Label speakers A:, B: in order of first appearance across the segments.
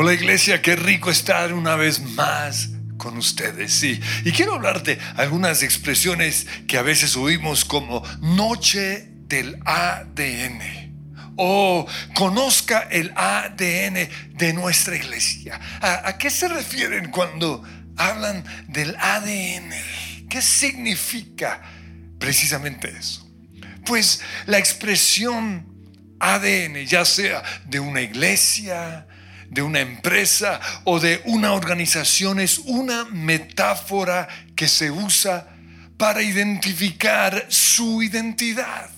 A: Hola iglesia, qué rico estar una vez más con ustedes, sí. Y quiero hablarte algunas expresiones que a veces oímos como noche del ADN o conozca el ADN de nuestra iglesia. ¿A, a qué se refieren cuando hablan del ADN? ¿Qué significa precisamente eso? Pues la expresión ADN, ya sea de una iglesia, de una empresa o de una organización es una metáfora que se usa para identificar su identidad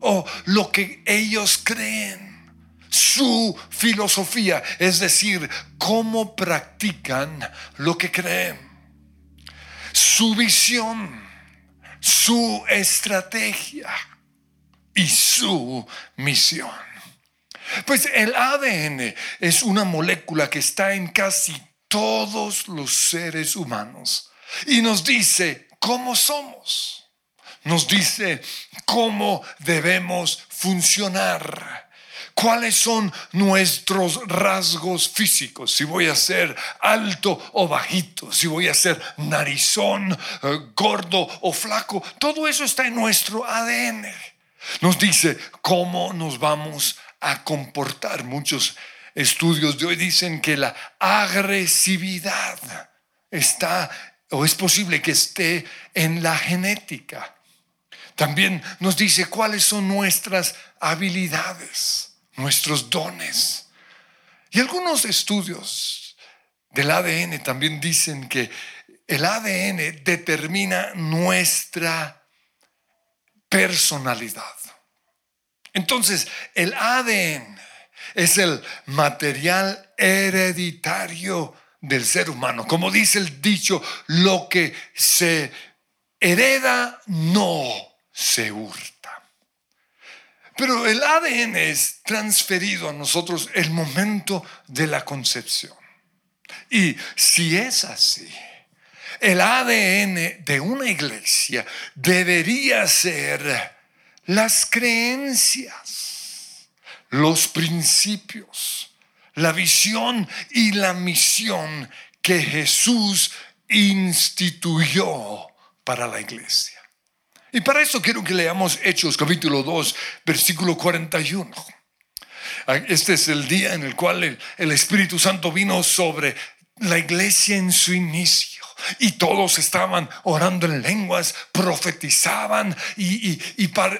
A: o lo que ellos creen, su filosofía, es decir, cómo practican lo que creen, su visión, su estrategia y su misión. Pues el ADN es una molécula que está en casi todos los seres humanos y nos dice cómo somos. Nos dice cómo debemos funcionar. ¿Cuáles son nuestros rasgos físicos? Si voy a ser alto o bajito, si voy a ser narizón, eh, gordo o flaco, todo eso está en nuestro ADN. Nos dice cómo nos vamos a comportar. Muchos estudios de hoy dicen que la agresividad está o es posible que esté en la genética. También nos dice cuáles son nuestras habilidades, nuestros dones. Y algunos estudios del ADN también dicen que el ADN determina nuestra personalidad. Entonces, el ADN es el material hereditario del ser humano. Como dice el dicho, lo que se hereda no se hurta. Pero el ADN es transferido a nosotros el momento de la concepción. Y si es así, el ADN de una iglesia debería ser las creencias, los principios, la visión y la misión que Jesús instituyó para la iglesia. Y para eso quiero que leamos Hechos capítulo 2, versículo 41. Este es el día en el cual el, el Espíritu Santo vino sobre la iglesia en su inicio y todos estaban orando en lenguas, profetizaban y,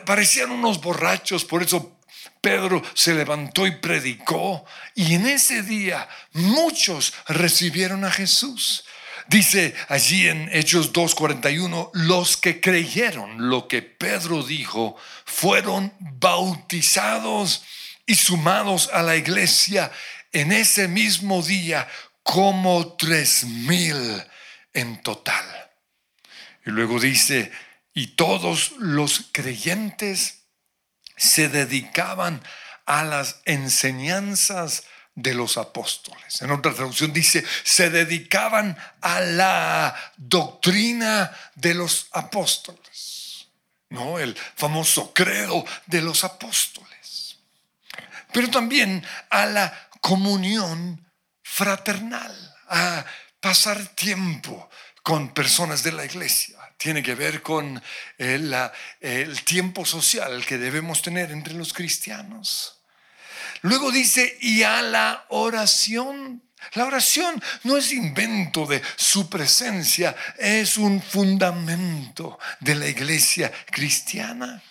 A: parecían unos borrachos. Por eso Pedro se levantó y predicó. Y en ese día muchos recibieron a Jesús. Dice allí en Hechos 2.41, los que creyeron lo que Pedro dijo fueron bautizados y sumados a la iglesia en ese mismo día como tres mil en total. Y luego dice, y todos los creyentes se dedicaban a las enseñanzas de los apóstoles. En otra traducción dice, se dedicaban a la doctrina de los apóstoles. ¿No? El famoso credo de los apóstoles. Pero también a la comunión fraternal, a pasar tiempo con personas de la iglesia. Tiene que ver con el, el tiempo social que debemos tener entre los cristianos. Luego dice, y a la oración. La oración no es invento de su presencia, es un fundamento de la iglesia cristiana.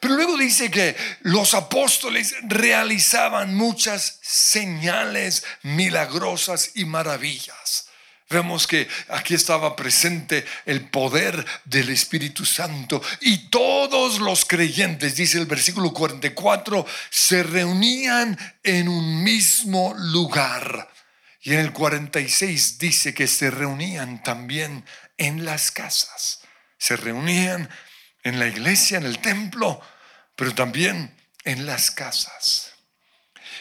A: Pero luego dice que los apóstoles realizaban muchas señales milagrosas y maravillas. Vemos que aquí estaba presente el poder del Espíritu Santo y todos los creyentes, dice el versículo 44, se reunían en un mismo lugar. Y en el 46 dice que se reunían también en las casas. Se reunían en la iglesia, en el templo, pero también en las casas.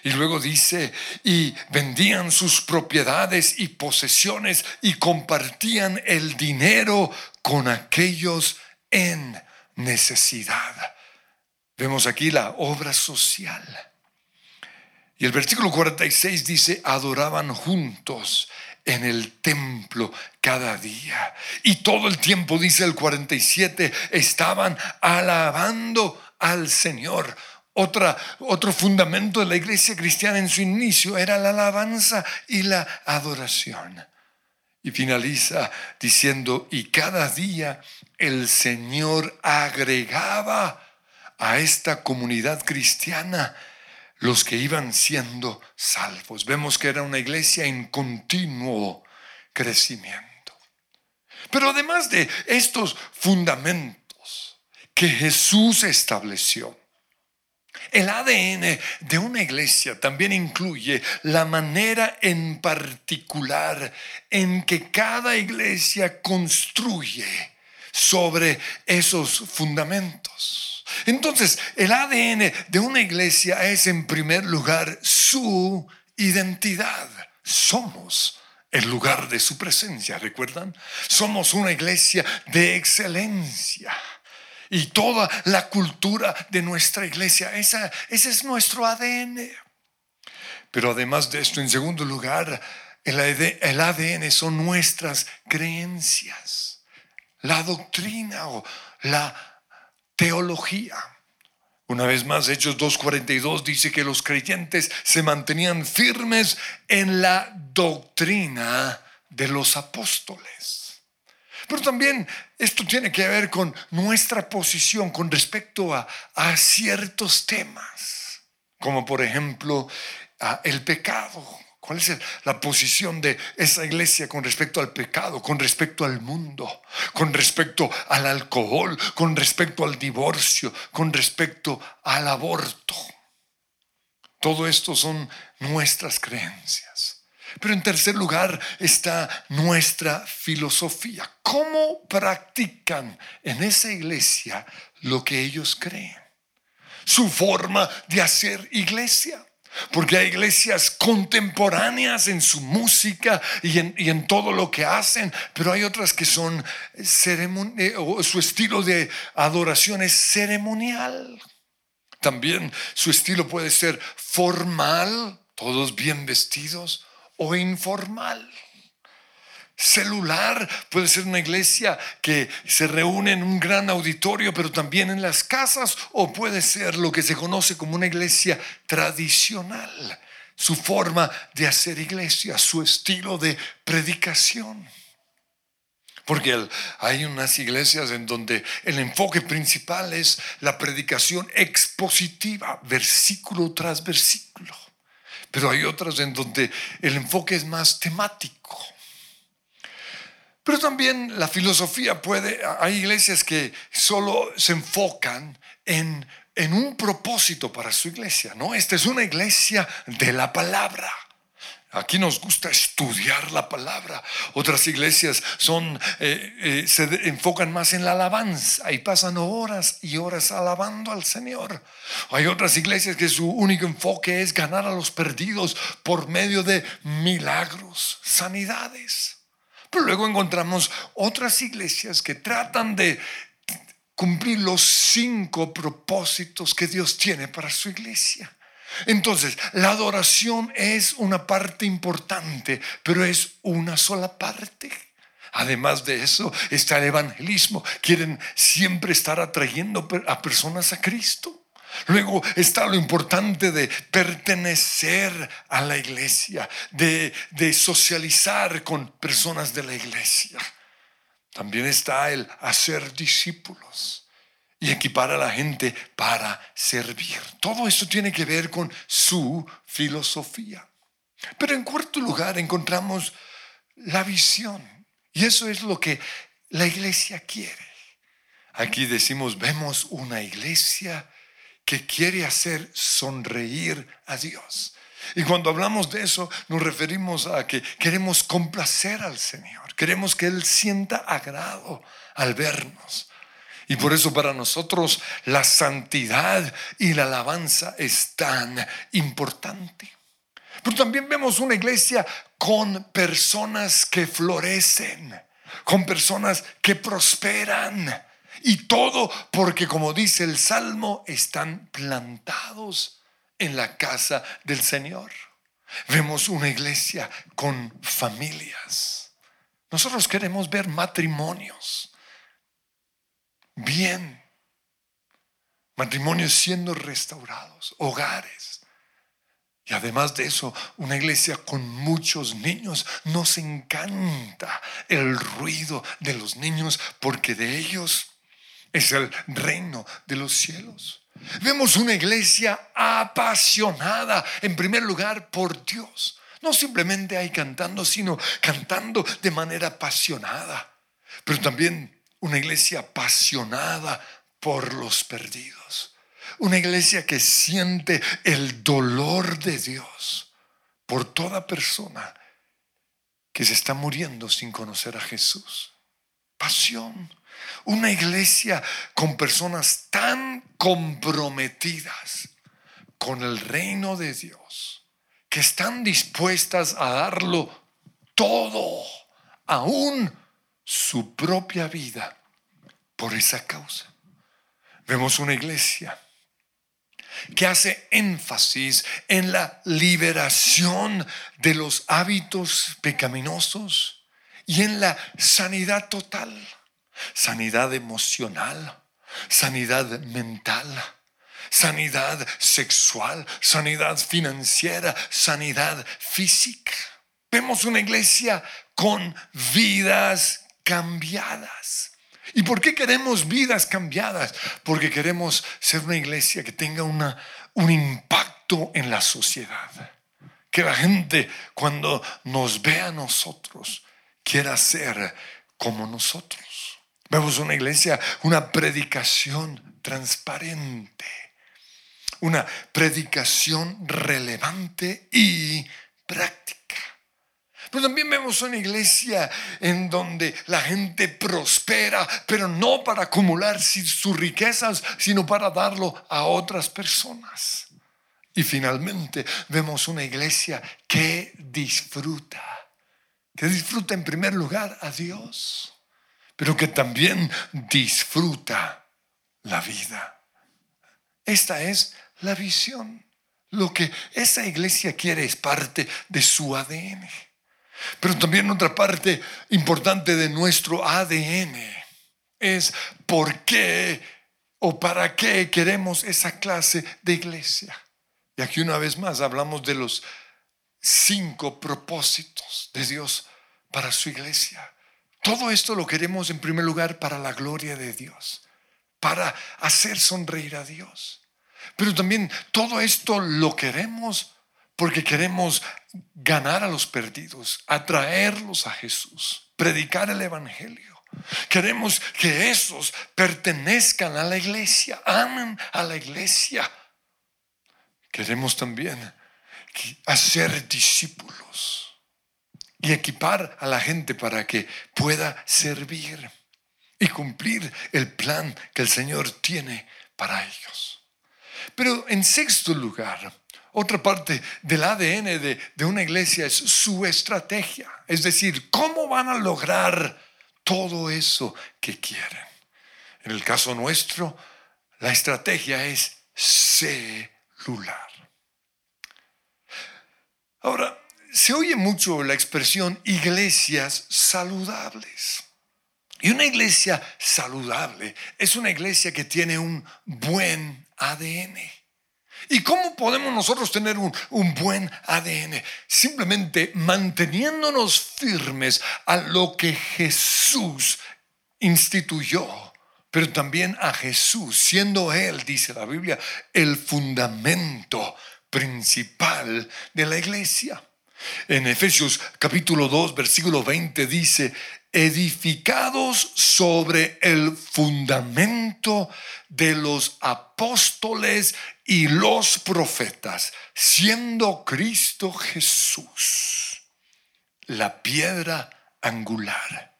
A: Y luego dice, y vendían sus propiedades y posesiones y compartían el dinero con aquellos en necesidad. Vemos aquí la obra social. Y el versículo 46 dice, adoraban juntos en el templo cada día. Y todo el tiempo, dice el 47, estaban alabando al Señor. Otra, otro fundamento de la iglesia cristiana en su inicio era la alabanza y la adoración. Y finaliza diciendo, y cada día el Señor agregaba a esta comunidad cristiana los que iban siendo salvos. Vemos que era una iglesia en continuo crecimiento. Pero además de estos fundamentos que Jesús estableció, el ADN de una iglesia también incluye la manera en particular en que cada iglesia construye sobre esos fundamentos. Entonces, el ADN de una iglesia es en primer lugar su identidad. Somos el lugar de su presencia, ¿recuerdan? Somos una iglesia de excelencia y toda la cultura de nuestra iglesia. Esa, ese es nuestro ADN. Pero además de esto, en segundo lugar, el ADN son nuestras creencias, la doctrina o la teología. Una vez más, Hechos 2.42 dice que los creyentes se mantenían firmes en la doctrina de los apóstoles. Pero también esto tiene que ver con nuestra posición con respecto a, ciertos temas, como por ejemplo el pecado. ¿Cuál es la posición de esa iglesia con respecto al pecado, con respecto al mundo, con respecto al alcohol, con respecto al divorcio, con respecto al aborto? Todo esto son nuestras creencias. Pero en tercer lugar está nuestra filosofía. ¿Cómo practican en esa iglesia lo que ellos creen? Su forma de hacer iglesia. Porque hay iglesias contemporáneas en su música y en, todo lo que hacen, pero hay otras que son o su estilo de adoración es ceremonial. También su estilo puede ser formal, todos bien vestidos, o informal. Celular puede ser una iglesia que se reúne en un gran auditorio, pero también en las casas, o puede ser lo que se conoce como una iglesia tradicional, su forma de hacer iglesia, su estilo de predicación. Porque hay unas iglesias en donde el enfoque principal es la predicación expositiva, versículo tras versículo pero hay otras en donde el enfoque es más temático. Pero también la filosofía puede, hay iglesias que solo se enfocan en, en un propósito para su iglesia, ¿no? Esta es una iglesia de la palabra. Aquí nos gusta estudiar la palabra. Otras iglesias son, eh, eh, se enfocan más en la alabanza y pasan horas y horas alabando al Señor. Hay otras iglesias que su único enfoque es ganar a los perdidos por medio de milagros, sanidades. Pero luego encontramos otras iglesias que tratan de cumplir los cinco propósitos que Dios tiene para su iglesia. Entonces, la adoración es una parte importante, pero es una sola parte. Además de eso, está el evangelismo. Quieren siempre estar atrayendo a personas a Cristo. Luego está lo importante de pertenecer a la iglesia, de, de, socializar con personas de la iglesia. También está el hacer discípulos y equipar a la gente para servir. Todo esto tiene que ver con su filosofía. Pero en cuarto lugar encontramos la visión. Y eso es lo que la iglesia quiere. Aquí decimos, vemos una iglesia que quiere hacer sonreír a Dios. Y cuando hablamos de eso, nos referimos a que queremos complacer al Señor. Queremos que Él sienta agrado al vernos. Y por eso para nosotros la santidad y la alabanza es tan importante. Pero también vemos una iglesia con personas que florecen, con personas que prosperan. Y todo porque, como dice el Salmo, están plantados en la casa del Señor. Vemos una iglesia con familias. Nosotros queremos ver matrimonios bien, matrimonios siendo restaurados, hogares. Y además de eso, una iglesia con muchos niños. Nos encanta el ruido de los niños porque de ellos es el reino de los cielos. Vemos una iglesia apasionada, en primer lugar, por Dios. No simplemente hay cantando, sino cantando de manera apasionada. Pero también una iglesia apasionada por los perdidos. Una iglesia que siente el dolor de Dios por toda persona que se está muriendo sin conocer a Jesús. Pasión. Una iglesia con personas tan comprometidas con el reino de Dios, que están dispuestas a darlo todo, aún su propia vida, por esa causa. Vemos una iglesia que hace énfasis en la liberación de los hábitos pecaminosos y en la sanidad total sanidad emocional, sanidad mental, sanidad sexual, sanidad financiera, sanidad física. Vemos una iglesia con vidas cambiadas. ¿Y por qué queremos vidas cambiadas? Porque queremos ser una iglesia que tenga una, un impacto en la sociedad. Que la gente cuando nos vea a nosotros quiera ser como nosotros. Vemos una iglesia, una predicación transparente, una predicación relevante y práctica. Pero también vemos una iglesia en donde la gente prospera, pero no para acumular sus riquezas, sino para darlo a otras personas. Y finalmente vemos una iglesia que disfruta, que disfruta en primer lugar a Dios pero que también disfruta la vida. Esta es la visión. Lo que esa iglesia quiere es parte de su ADN. Pero también otra parte importante de nuestro ADN es por qué o para qué queremos esa clase de iglesia. Y aquí una vez más hablamos de los cinco propósitos de Dios para su iglesia. Todo esto lo queremos en primer lugar para la gloria de Dios, para hacer sonreír a Dios. Pero también todo esto lo queremos porque queremos ganar a los perdidos, atraerlos a Jesús, predicar el Evangelio. Queremos que esos pertenezcan a la iglesia, amen a la iglesia. Queremos también hacer discípulos y equipar a la gente para que pueda servir y cumplir el plan que el Señor tiene para ellos. Pero en sexto lugar, otra parte del ADN de, de, una iglesia es su estrategia, es decir, cómo van a lograr todo eso que quieren. En el caso nuestro, la estrategia es celular. Ahora, se oye mucho la expresión iglesias saludables. Y una iglesia saludable es una iglesia que tiene un buen ADN. ¿Y cómo podemos nosotros tener un, un, buen ADN? Simplemente manteniéndonos firmes a lo que Jesús instituyó, pero también a Jesús, siendo Él, dice la Biblia, el fundamento principal de la iglesia. En Efesios capítulo 2, versículo 20 dice, edificados sobre el fundamento de los apóstoles y los profetas, siendo Cristo Jesús la piedra angular.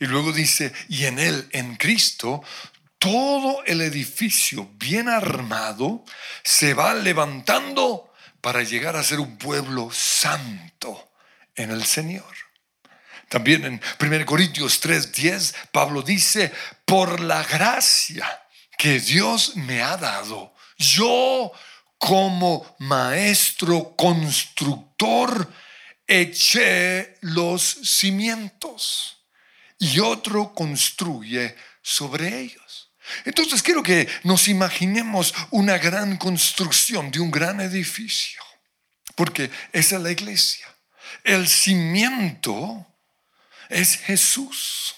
A: Y luego dice, y en él, en Cristo, todo el edificio bien armado se va levantando para llegar a ser un pueblo santo en el Señor. También en 1 Corintios 3:10 Pablo dice, por la gracia que Dios me ha dado, yo como maestro constructor eché los cimientos y otro construye sobre ellos. Entonces quiero que nos imaginemos una gran construcción de un gran edificio, porque esa es la iglesia. El cimiento es Jesús.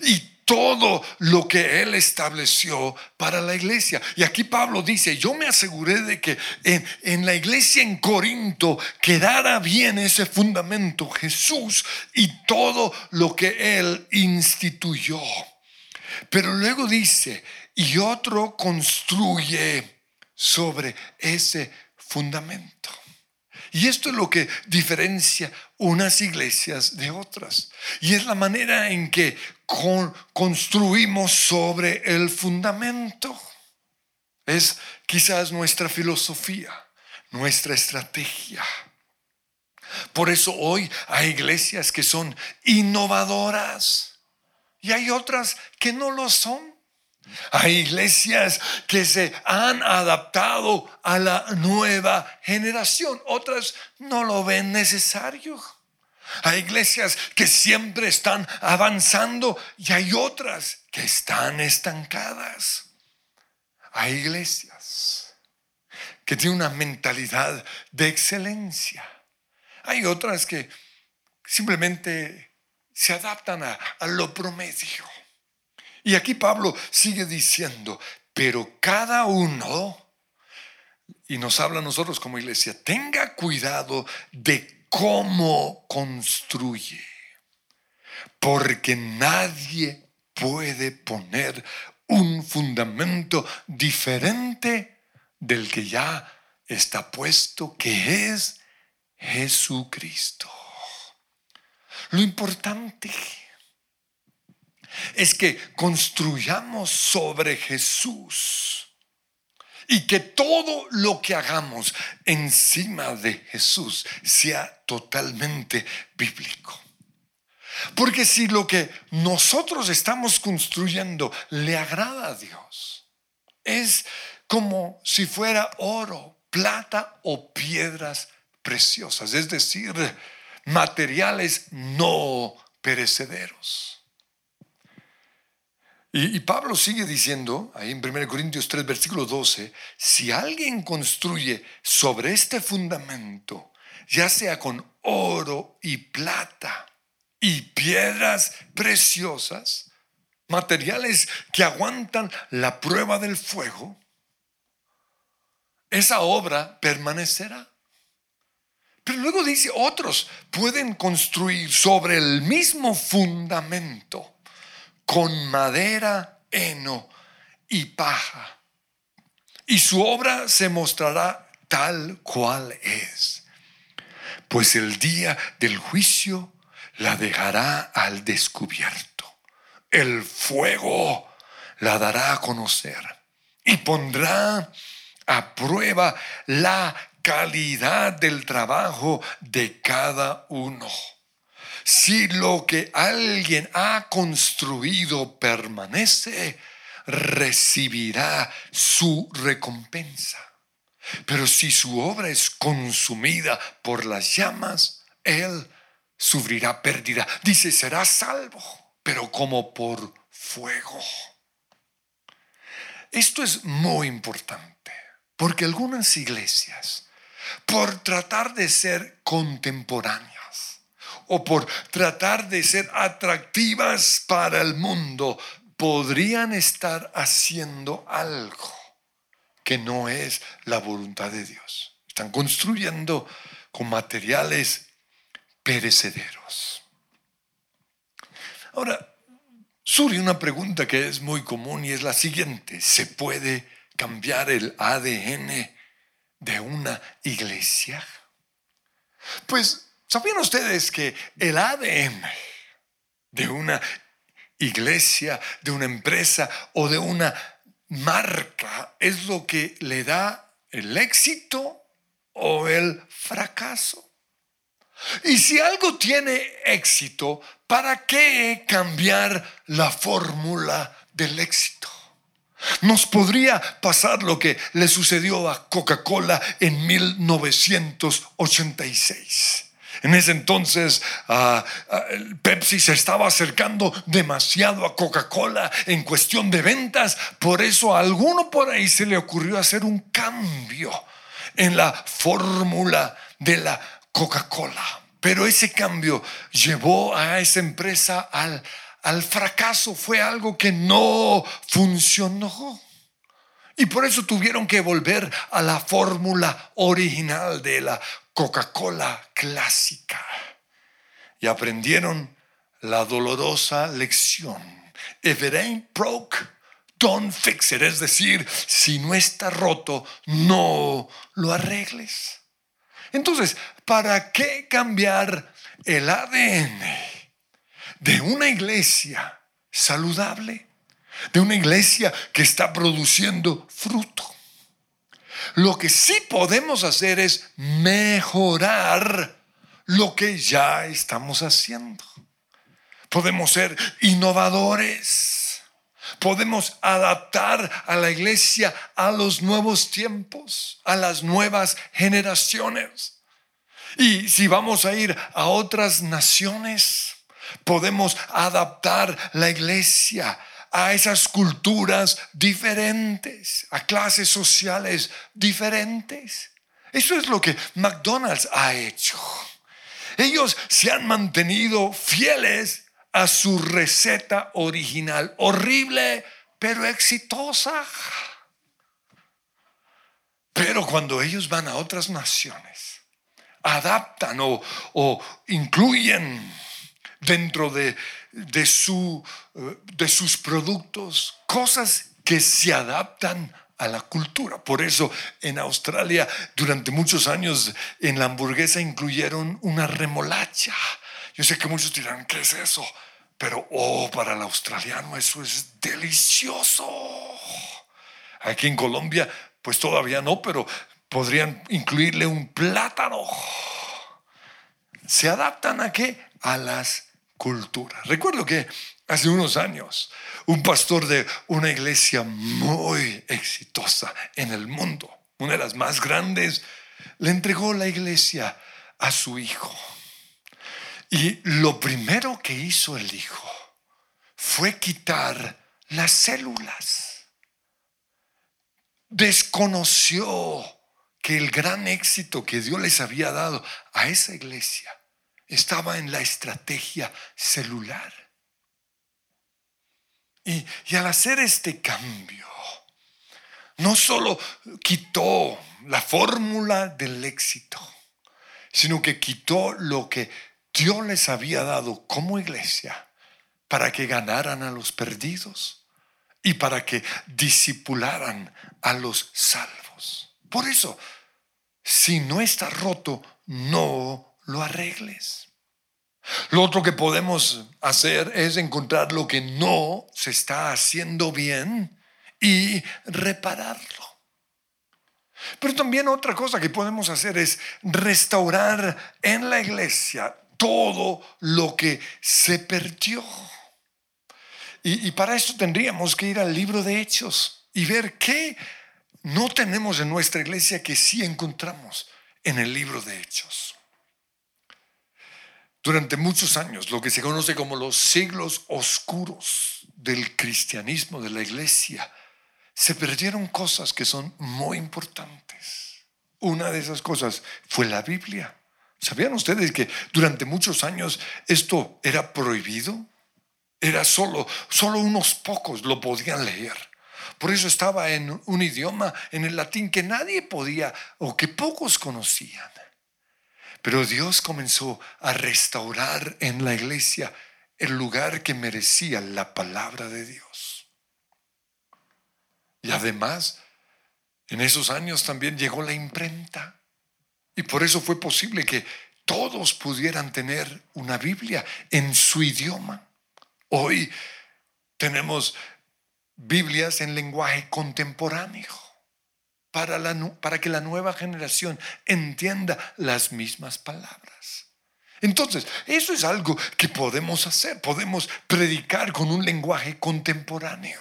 A: Y todo lo que Él estableció para la iglesia. Y aquí Pablo dice, yo me aseguré de que en, la iglesia en Corinto quedara bien ese fundamento, Jesús y todo lo que Él instituyó. Pero luego dice, y otro construye sobre ese fundamento. Y esto es lo que diferencia unas iglesias de otras. Y es la manera en que construimos sobre el fundamento. Es quizás nuestra filosofía, nuestra estrategia. Por eso hoy hay iglesias que son innovadoras y hay otras que no lo son. Hay iglesias que se han adaptado a la nueva generación, otras no lo ven necesario. Hay iglesias que siempre están avanzando y hay otras que están estancadas. Hay iglesias que tienen una mentalidad de excelencia. Hay otras que simplemente se adaptan a, lo promedio. Y aquí Pablo sigue diciendo, pero cada uno, y nos habla a nosotros como iglesia, tenga cuidado de cómo construye, porque nadie puede poner un fundamento diferente del que ya está puesto, que es Jesucristo. Lo importante es que construyamos sobre Jesús y que todo lo que hagamos encima de Jesús sea totalmente bíblico. Porque si lo que nosotros estamos construyendo le agrada a Dios, es como si fuera oro, plata o piedras preciosas, es decir, materiales no perecederos. Y, Pablo sigue diciendo, ahí en 1 Corintios 3, versículo 12, si alguien construye sobre este fundamento, ya sea con oro y plata y piedras preciosas, materiales que aguantan la prueba del fuego, esa obra permanecerá. Pero luego dice, otros pueden construir sobre el mismo fundamento con madera, heno y paja. Y su obra se mostrará tal cual es. Pues el día del juicio la dejará al descubierto. El fuego la dará a conocer y pondrá a prueba la calidad del trabajo de cada uno. Si lo que alguien ha construido permanece, recibirá su recompensa. Pero si su obra es consumida por las llamas, él sufrirá pérdida. Dice, será salvo, pero como por fuego. Esto es muy importante, porque algunas iglesias, por tratar de ser contemporáneas, o por tratar de ser atractivas para el mundo, podrían estar haciendo algo que no es la voluntad de Dios. Están construyendo con materiales perecederos. Ahora, surge una pregunta que es muy común y es la siguiente. ¿Se puede cambiar el ADN de una iglesia? Pues ¿Sabían ustedes que el ADN de una iglesia, de una empresa o de una marca es lo que le da el éxito o el fracaso? Y si algo tiene éxito, ¿para qué cambiar la fórmula del éxito? Nos podría pasar lo que le sucedió a Coca-Cola en 1986. En ese entonces ah, ah, Pepsi se estaba acercando demasiado a Coca-Cola en cuestión de ventas. Por eso a alguno por ahí se le ocurrió hacer un cambio en la fórmula de la Coca-Cola. Pero ese cambio llevó a esa empresa al, al fracaso. Fue algo que no funcionó. Y por eso tuvieron que volver a la fórmula original de la Coca-Cola clásica. Y aprendieron la dolorosa lección. If it ain't broke, don't fix it. Es decir, si no está roto, no lo arregles. Entonces, ¿para qué cambiar el ADN de una iglesia saludable? De una iglesia que está produciendo fruto. Lo que sí podemos hacer es mejorar lo que ya estamos haciendo. Podemos ser innovadores. Podemos adaptar a la iglesia a los nuevos tiempos, a las nuevas generaciones. Y si vamos a ir a otras naciones, podemos adaptar la iglesia a esas culturas diferentes, a clases sociales diferentes. Eso es lo que McDonald's ha hecho. Ellos se han mantenido fieles a su receta original, horrible, pero exitosa. Pero cuando ellos van a otras naciones, adaptan o, incluyen dentro de de, su, eh, de sus productos, cosas que se adaptan a la cultura. Por eso en Australia durante muchos años en la hamburguesa incluyeron una remolacha. Yo sé que muchos dirán, ¿qué es eso? Pero, oh, para el australiano eso es delicioso. Aquí en Colombia, pues todavía no, pero podrían incluirle un plátano. ¿Se adaptan a qué? A las cultura. Recuerdo que hace unos años un pastor de una iglesia muy exitosa en el mundo, una de las más grandes, le entregó la iglesia a su hijo. Y lo primero que hizo el hijo fue quitar las células. Desconoció que el gran éxito que Dios les había dado a esa iglesia estaba en la estrategia celular. Y, al hacer este cambio, no solo quitó la fórmula del éxito, sino que quitó lo que Dios les había dado como iglesia para que ganaran a los perdidos y para que disipularan a los salvos. Por eso, si no está roto, no lo arregles. Lo otro que podemos hacer es encontrar lo que no se está haciendo bien y repararlo. Pero también otra cosa que podemos hacer es restaurar en la iglesia todo lo que se perdió. Y, para esto tendríamos que ir al libro de Hechos y ver qué no tenemos en nuestra iglesia que sí encontramos en el libro de Hechos. Durante muchos años, lo que se conoce como los siglos oscuros del cristianismo, de la iglesia, se perdieron cosas que son muy importantes. Una de esas cosas fue la Biblia. ¿Sabían ustedes que durante muchos años esto era prohibido? Era solo, solo unos pocos lo podían leer. Por eso estaba en un idioma, en el latín, que nadie podía o que pocos conocían. Pero Dios comenzó a restaurar en la iglesia el lugar que merecía la palabra de Dios. Y además, en esos años también llegó la imprenta. Y por eso fue posible que todos pudieran tener una Biblia en su idioma. Hoy tenemos Biblias en lenguaje contemporáneo para, la, para que la nueva generación entienda las mismas palabras. Entonces, eso es algo que podemos hacer. Podemos predicar con un lenguaje contemporáneo.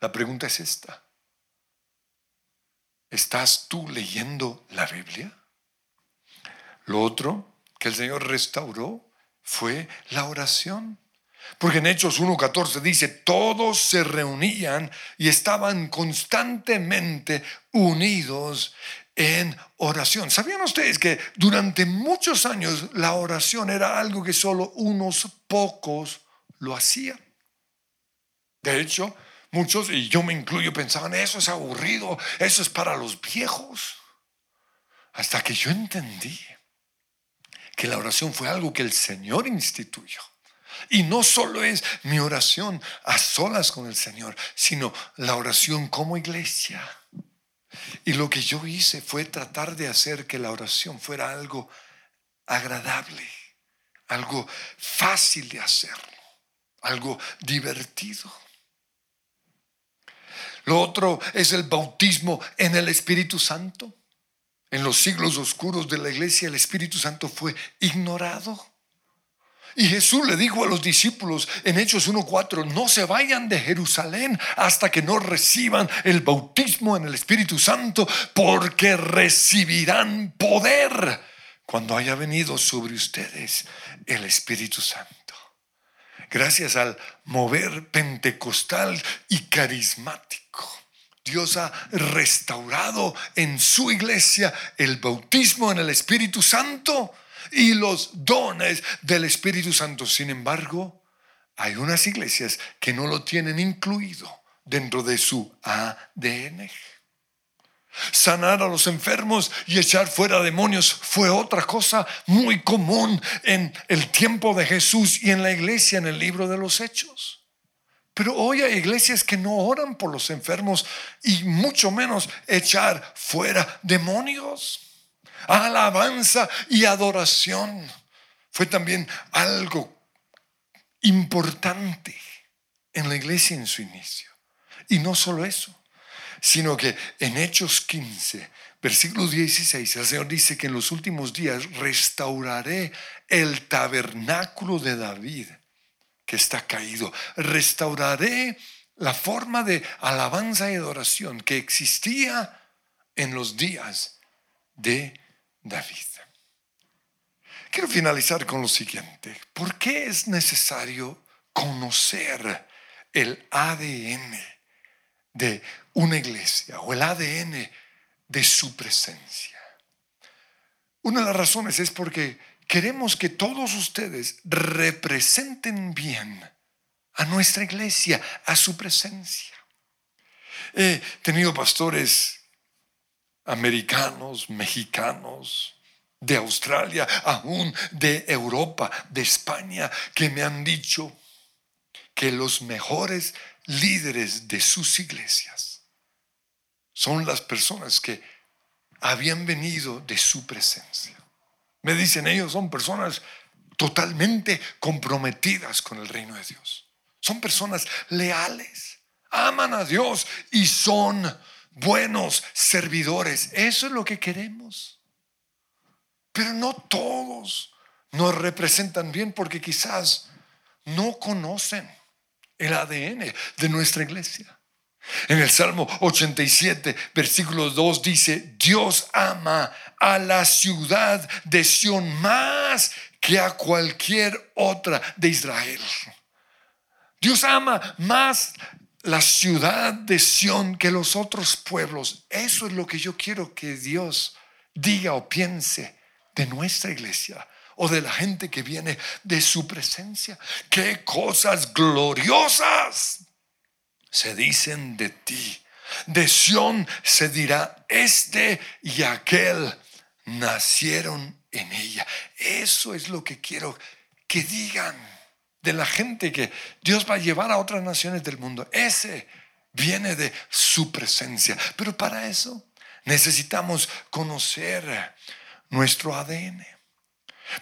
A: La pregunta es esta. ¿Estás tú leyendo la Biblia? Lo otro que el Señor restauró fue la oración. Porque en Hechos 1.14 dice, todos se reunían y estaban constantemente unidos en oración. ¿Sabían ustedes que durante muchos años la oración era algo que solo unos pocos lo hacían? De hecho, muchos, y yo me incluyo, pensaban, eso es aburrido, eso es para los viejos. Hasta que yo entendí que la oración fue algo que el Señor instituyó. Y no solo es mi oración a solas con el Señor, sino la oración como iglesia. Y lo que yo hice fue tratar de hacer que la oración fuera algo agradable, algo fácil de hacerlo, algo divertido. Lo otro es el bautismo en el Espíritu Santo. En los siglos oscuros de la iglesia el Espíritu Santo fue ignorado. Y Jesús le dijo a los discípulos en Hechos 1.4, no se vayan de Jerusalén hasta que no reciban el bautismo en el Espíritu Santo, porque recibirán poder cuando haya venido sobre ustedes el Espíritu Santo gracias al mover pentecostal y carismático. Dios ha restaurado en su iglesia el bautismo en el Espíritu Santo y los dones del Espíritu Santo. Sin embargo, hay unas iglesias que no lo tienen incluido dentro de su ADN. Sanar a los enfermos y echar fuera demonios fue otra cosa muy común en el tiempo de Jesús y en la iglesia en el libro de los Hechos. Pero hoy hay iglesias que no oran por los enfermos y mucho menos echar fuera demonios. Alabanza y adoración fue también algo importante en la iglesia en su inicio. Y no solo eso sino que en Hechos 15, versículo 16, el Señor dice que en los últimos días restauraré el tabernáculo de David que está caído. Restauraré la forma de alabanza y adoración que existía en los días de David. Quiero finalizar con lo siguiente. ¿Por qué es necesario conocer el ADN de una iglesia o el ADN de su presencia. Una de las razones es porque queremos que todos ustedes representen bien a nuestra iglesia, a su presencia. He tenido pastores americanos, mexicanos, de Australia, aún de Europa, de España, que me han dicho que los mejores líderes de sus iglesias son las personas que habían venido de su presencia. Me dicen ellos, son personas totalmente comprometidas con el reino de Dios. Son personas leales, aman a Dios y son buenos servidores. Eso es lo que queremos. Pero no todos nos representan bien porque quizás no conocen el ADN de nuestra iglesia. En el Salmo 87, versículo 2 dice, Dios ama a la ciudad de Sión más que a cualquier otra de Israel. Dios ama más la ciudad de Sión que los otros pueblos. Eso es lo que yo quiero que Dios diga o piense de nuestra iglesia o de la gente que viene de su presencia. Qué cosas gloriosas se dicen de ti. De Sión se dirá, este y aquel nacieron en ella. Eso es lo que quiero que digan de la gente que Dios va a llevar a otras naciones del mundo. Ese viene de su presencia. Pero para eso necesitamos conocer nuestro ADN.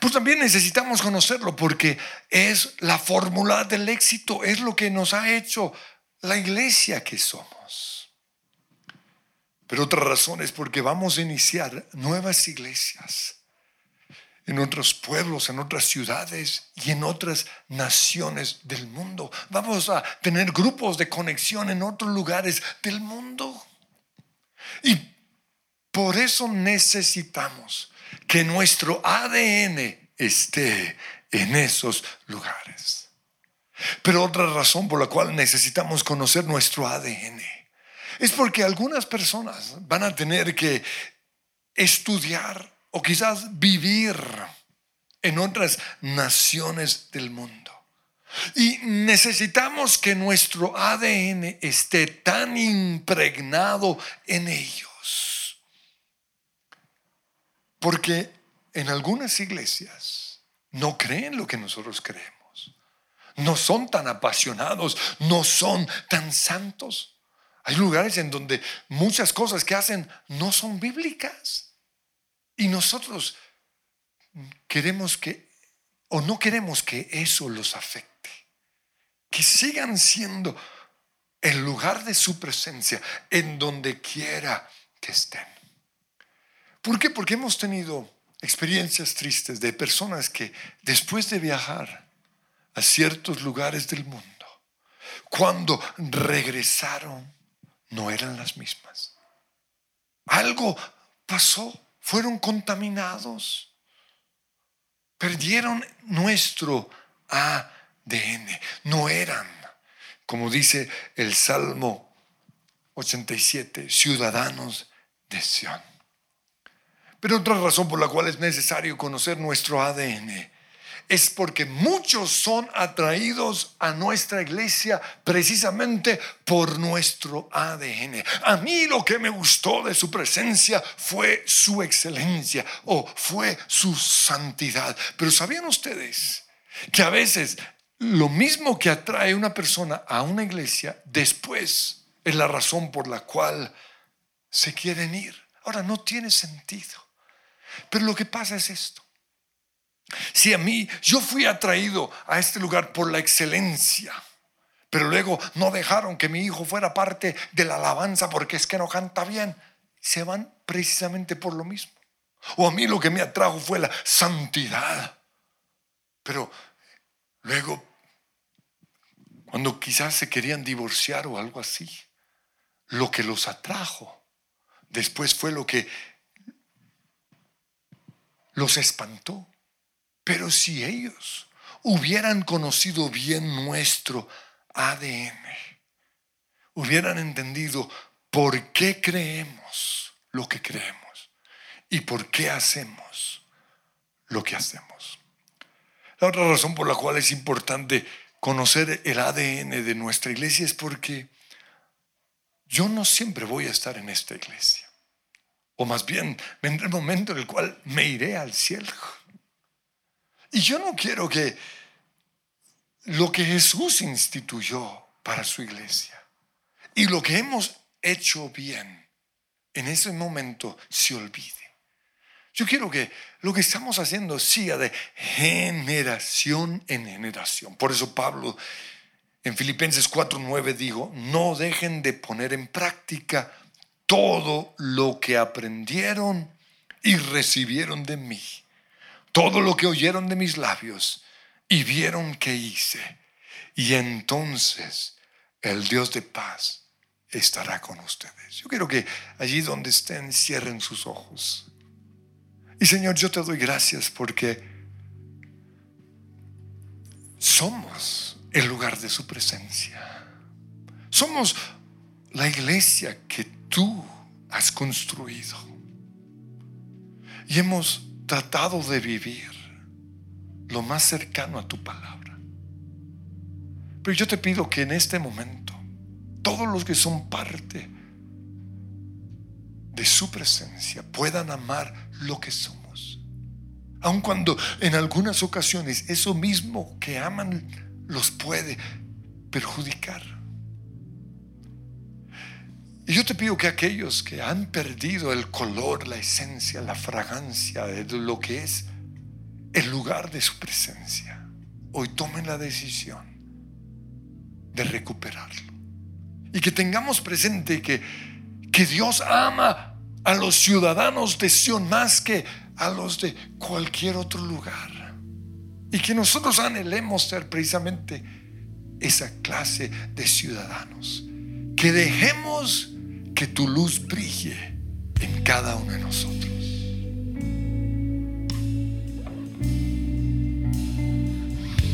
A: Pues también necesitamos conocerlo porque es la fórmula del éxito, es lo que nos ha hecho la iglesia que somos. Pero otra razón es porque vamos a iniciar nuevas iglesias. En otros pueblos, en otras ciudades y en otras naciones del mundo. Vamos a tener grupos de conexión en otros lugares del mundo. Y por eso necesitamos que nuestro ADN esté en esos lugares. Pero otra razón por la cual necesitamos conocer nuestro ADN es porque algunas personas van a tener que estudiar o quizás vivir en otras naciones del mundo. Y necesitamos que nuestro ADN esté tan impregnado en ellos. Porque en algunas iglesias no creen lo que nosotros creemos. No son tan apasionados, no son tan santos. Hay lugares en donde muchas cosas que hacen no son bíblicas. Y nosotros queremos que, o no queremos que eso los afecte. Que sigan siendo el lugar de su presencia en donde quiera que estén. ¿Por qué? Porque hemos tenido experiencias tristes de personas que después de viajar a ciertos lugares del mundo, cuando regresaron, no eran las mismas. Algo pasó, fueron contaminados, perdieron nuestro ADN, no eran, como dice el Salmo 87, ciudadanos de Sion. Pero otra razón por la cual es necesario conocer nuestro ADN es porque muchos son atraídos a nuestra iglesia precisamente por nuestro ADN. A mí lo que me gustó de su presencia fue su excelencia o fue su santidad. Pero ¿sabían ustedes que a veces lo mismo que atrae una persona a una iglesia después es la razón por la cual se quieren ir? Ahora no tiene sentido. Pero lo que pasa es esto. Si a mí, yo fui atraído a este lugar por la excelencia, pero luego no dejaron que mi hijo fuera parte de la alabanza porque es que no canta bien, se van precisamente por lo mismo. O a mí lo que me atrajo fue la santidad. Pero luego, cuando quizás se querían divorciar o algo así, lo que los atrajo después fue lo que los espantó. Pero si ellos hubieran conocido bien nuestro ADN, hubieran entendido por qué creemos lo que creemos y por qué hacemos lo que hacemos. La otra razón por la cual es importante conocer el ADN de nuestra iglesia es porque yo no siempre voy a estar en esta iglesia. O más bien, vendrá el momento en el cual me iré al cielo. Y yo no quiero que lo que Jesús instituyó para su iglesia y lo que hemos hecho bien en ese momento se olvide. Yo quiero que lo que estamos haciendo siga de generación en generación. Por eso Pablo en Filipenses 4:9 dijo, no dejen de poner en práctica todo lo que aprendieron y recibieron de mí, todo lo que oyeron de mis labios y vieron que hice. Y entonces el Dios de paz estará con ustedes. Yo quiero que allí donde estén cierren sus ojos. Y Señor, yo te doy gracias porque somos el lugar de su presencia. Somos la iglesia que tú has construido. Y hemos tratado de vivir lo más cercano a tu palabra. Pero yo te pido que en este momento, todos los que son parte de su presencia puedan amar lo que somos. Aun cuando en algunas ocasiones eso mismo que aman los puede perjudicar. Y yo te pido que aquellos que han perdido el color, la esencia, la fragancia de lo que es el lugar de su presencia, hoy tomen la decisión de recuperarlo. Y que tengamos presente que, que Dios ama a los ciudadanos de Sion más que a los de cualquier otro lugar. Y que nosotros anhelemos ser precisamente esa clase de ciudadanos. Que dejemos que tu luz brille en cada uno de nosotros.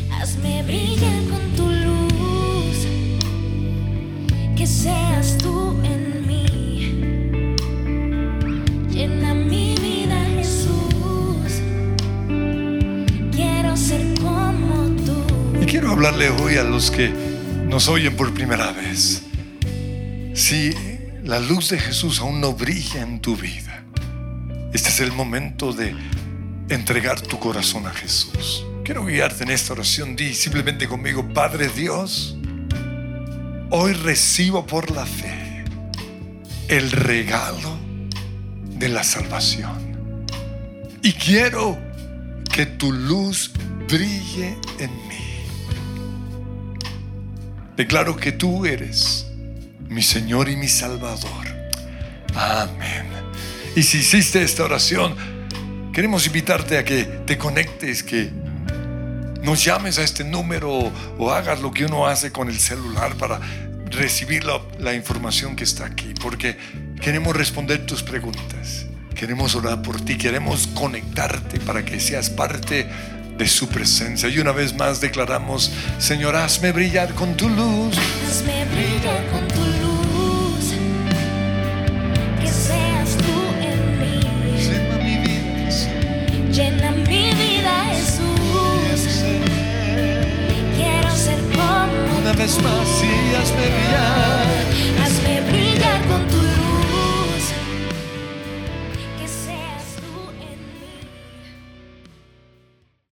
B: Hazme brillar con tu luz, que seas tú en mí. Llena mi vida, Jesús. Quiero ser como tú.
A: Y quiero hablarle hoy a los que nos oyen por primera vez. Si la luz de Jesús aún no brilla en tu vida, este es el momento de entregar tu corazón a Jesús. Quiero guiarte en esta oración. Di simplemente conmigo, Padre Dios, hoy recibo por la fe el regalo de la salvación. Y quiero que tu luz brille en mí. Declaro que tú eres mi Señor y mi Salvador. Amén. Y si hiciste esta oración, queremos invitarte a que te conectes, que nos llames a este número o hagas lo que uno hace con el celular para recibir la, la información que está aquí, porque queremos responder tus preguntas, queremos orar por ti, queremos conectarte para que seas parte de su presencia. Y una vez más declaramos, Señor, hazme brillar con tu luz.
B: Hazme brillar con tu luz,
A: vez más y hazme brillar. Hazme brillar con tu